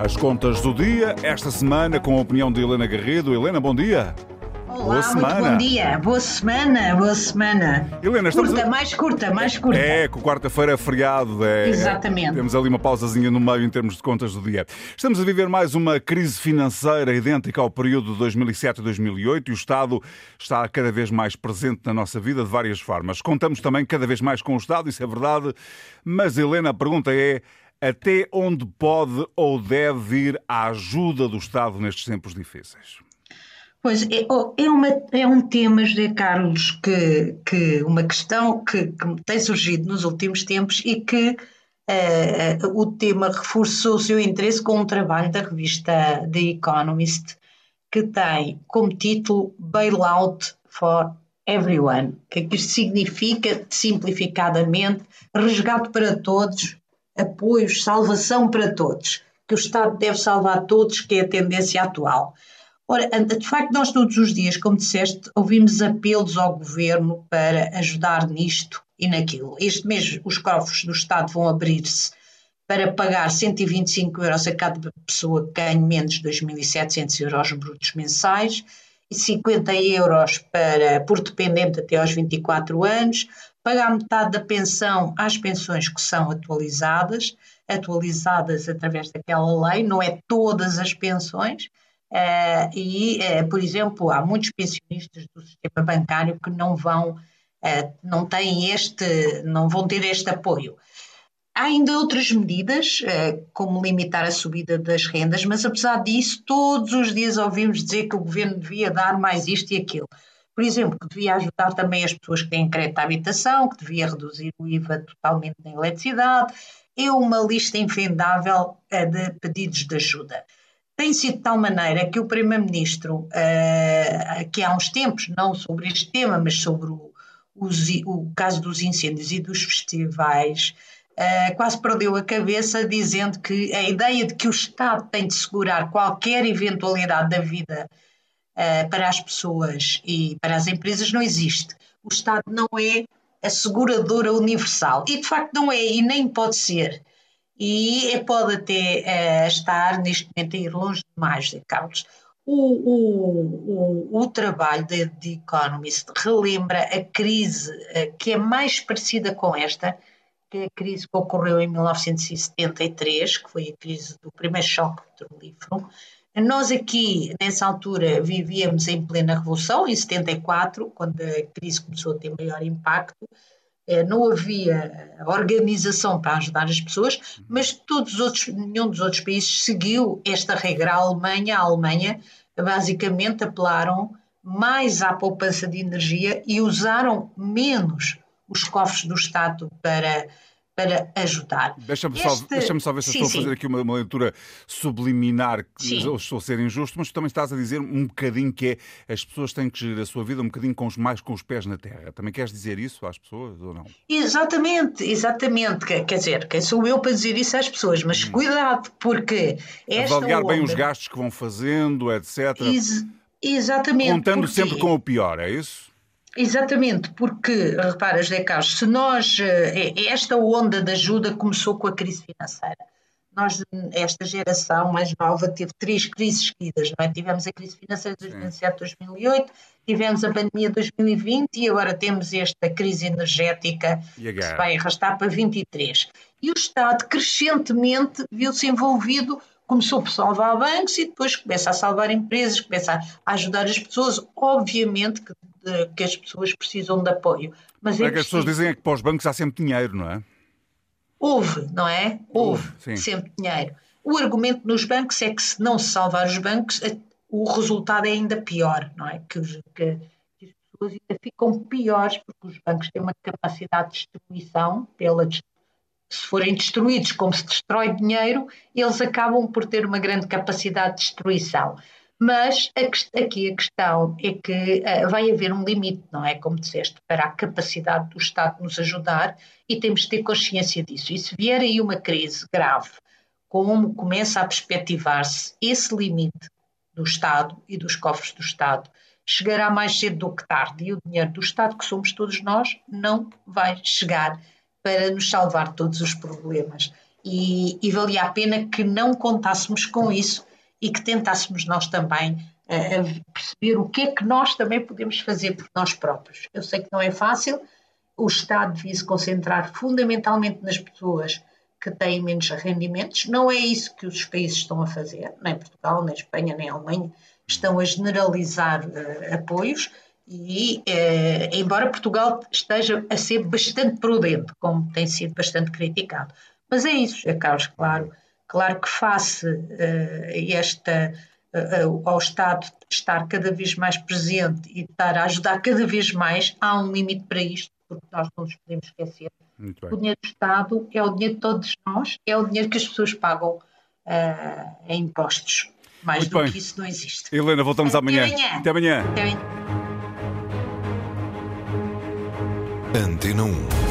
As contas do dia, esta semana, com a opinião de Helena Garrido. Helena, bom dia. Olá, boa semana. bom dia, boa semana, boa semana. Helena, estamos curta, a... mais curta, mais curta. É, com quarta-feira é feriado. É, Exatamente. temos ali uma pausazinha no meio em termos de contas do dia. Estamos a viver mais uma crise financeira idêntica ao período de 2007 e 2008 e o Estado está cada vez mais presente na nossa vida de várias formas. Contamos também cada vez mais com o Estado, isso é verdade, mas Helena, a pergunta é até onde pode ou deve vir a ajuda do Estado nestes tempos difíceis? Pois é, oh, é, uma, é um tema, José Carlos, que, que uma questão que, que tem surgido nos últimos tempos e que uh, o tema reforçou o seu interesse com um trabalho da revista The Economist, que tem como título Bailout for Everyone. Que é isto significa, simplificadamente? Resgate para todos, apoios, salvação para todos, que o Estado deve salvar todos, que é a tendência atual. Ora, de facto, nós todos os dias, como disseste, ouvimos apelos ao governo para ajudar nisto e naquilo. Este mês os cofres do Estado vão abrir-se para pagar 125 euros a cada pessoa que ganhe menos de 2.700 euros brutos mensais e 50 euros para, por dependente até aos 24 anos, pagar metade da pensão às pensões que são atualizadas, atualizadas através daquela lei, não é todas as pensões, uh, e, uh, por exemplo, há muitos pensionistas do sistema bancário que não vão, uh, não têm este, não vão ter este apoio. Há ainda outras medidas, como limitar a subida das rendas, mas apesar disso, todos os dias ouvimos dizer que o governo devia dar mais isto e aquilo por exemplo, que devia ajudar também as pessoas que têm crédito à habitação, que devia reduzir o IVA totalmente na eletricidade. É uma lista infindável uh, de pedidos de ajuda. Tem sido de tal maneira que o Primeiro-Ministro, uh, que há uns tempos, não sobre este tema, mas sobre o, caso dos incêndios e dos festivais, uh, quase perdeu a cabeça dizendo que a ideia de que o Estado tem de segurar qualquer eventualidade da vida uh, para as pessoas e para as empresas não existe. O Estado não é a seguradora universal e de facto não é e nem pode ser. E é, pode até uh, estar neste momento a ir longe demais, de Carlos. O, o, o, o, trabalho de The Economist relembra a crise que é mais parecida com esta, que é a crise que ocorreu em 1973, que foi a crise do primeiro choque petrolífero, nós aqui, nessa altura, vivíamos em plena revolução, em 74, quando a crise começou a ter maior impacto. Eh, não havia organização para ajudar as pessoas, mas todos os outros, nenhum dos outros países seguiu esta regra. A Alemanha, a Alemanha basicamente apelaram mais à poupança de energia e usaram menos os cofres do Estado para para ajudar. Deixa-me só, deixa só ver se sim, estou sim. a fazer aqui uma, uma leitura subliminar, eu estou a ser injusto, mas tu também estás a dizer um bocadinho que é as pessoas têm que gerir a sua vida um bocadinho com os, mais com os pés na terra. Também queres dizer isso às pessoas ou não? Exatamente, exatamente. Quer, quer dizer, quem sou eu para dizer isso às pessoas, mas hum. cuidado, porque esta Avaliar onda... bem os gastos que vão fazendo, etc. Ex exatamente. Contando porque... sempre com o pior, é isso? Exatamente, porque, repara, José Carlos, se nós, eh, esta onda de ajuda começou com a crise financeira. Nós, esta geração mais nova, teve três crises seguidas, não é? Tivemos a crise financeira de 2007, 2008, tivemos a pandemia de 2020 e agora temos esta crise energética que se vai arrastar para 23. E o Estado crescentemente viu-se envolvido começou por salvar bancos e depois começa a salvar empresas, começa a ajudar as pessoas. Obviamente que de, que as pessoas precisam de apoio. Mas é, é que as pessoas dizem é que para os bancos há sempre dinheiro, não é? Houve, não é? Houve, Houve sempre dinheiro. O argumento nos bancos é que se não se salvar os bancos, o resultado é ainda pior, não é? Que, que, que as pessoas ainda ficam piores porque os bancos têm uma capacidade de destruição, pela, se forem destruídos como se destrói dinheiro, eles acabam por ter uma grande capacidade de destruição. Mas aqui a questão é que uh, vai haver um limite, não é? Como disseste, para a capacidade do Estado nos ajudar e temos de ter consciência disso. E se vier aí uma crise grave, como começa a perspectivar-se esse limite do Estado e dos cofres do Estado, chegará mais cedo do que tarde e o dinheiro do Estado, que somos todos nós, não vai chegar para nos salvar todos os problemas. e, e valia a pena que não contássemos com isso e que tentássemos nós também uh, perceber o que é que nós também podemos fazer por nós próprios. Eu sei que não é fácil, o Estado devia se concentrar fundamentalmente nas pessoas que têm menos rendimentos. Não é isso que os países estão a fazer, nem Portugal, nem Espanha, nem Alemanha, estão a generalizar uh, apoios. E, uh, embora Portugal esteja a ser bastante prudente, como tem sido bastante criticado. Mas é isso, é Carlos, claro. Claro que face uh, esta, ao Estado estar cada vez mais presente e estar a ajudar cada vez mais, há um limite para isto, porque nós não nos podemos esquecer o dinheiro do Estado é o dinheiro de todos nós, é o dinheiro que as pessoas pagam uh, em impostos. Mais Muito do bem. que isso não existe. Helena, voltamos Até amanhã. amanhã. Até amanhã. Até amanhã. Antena 1.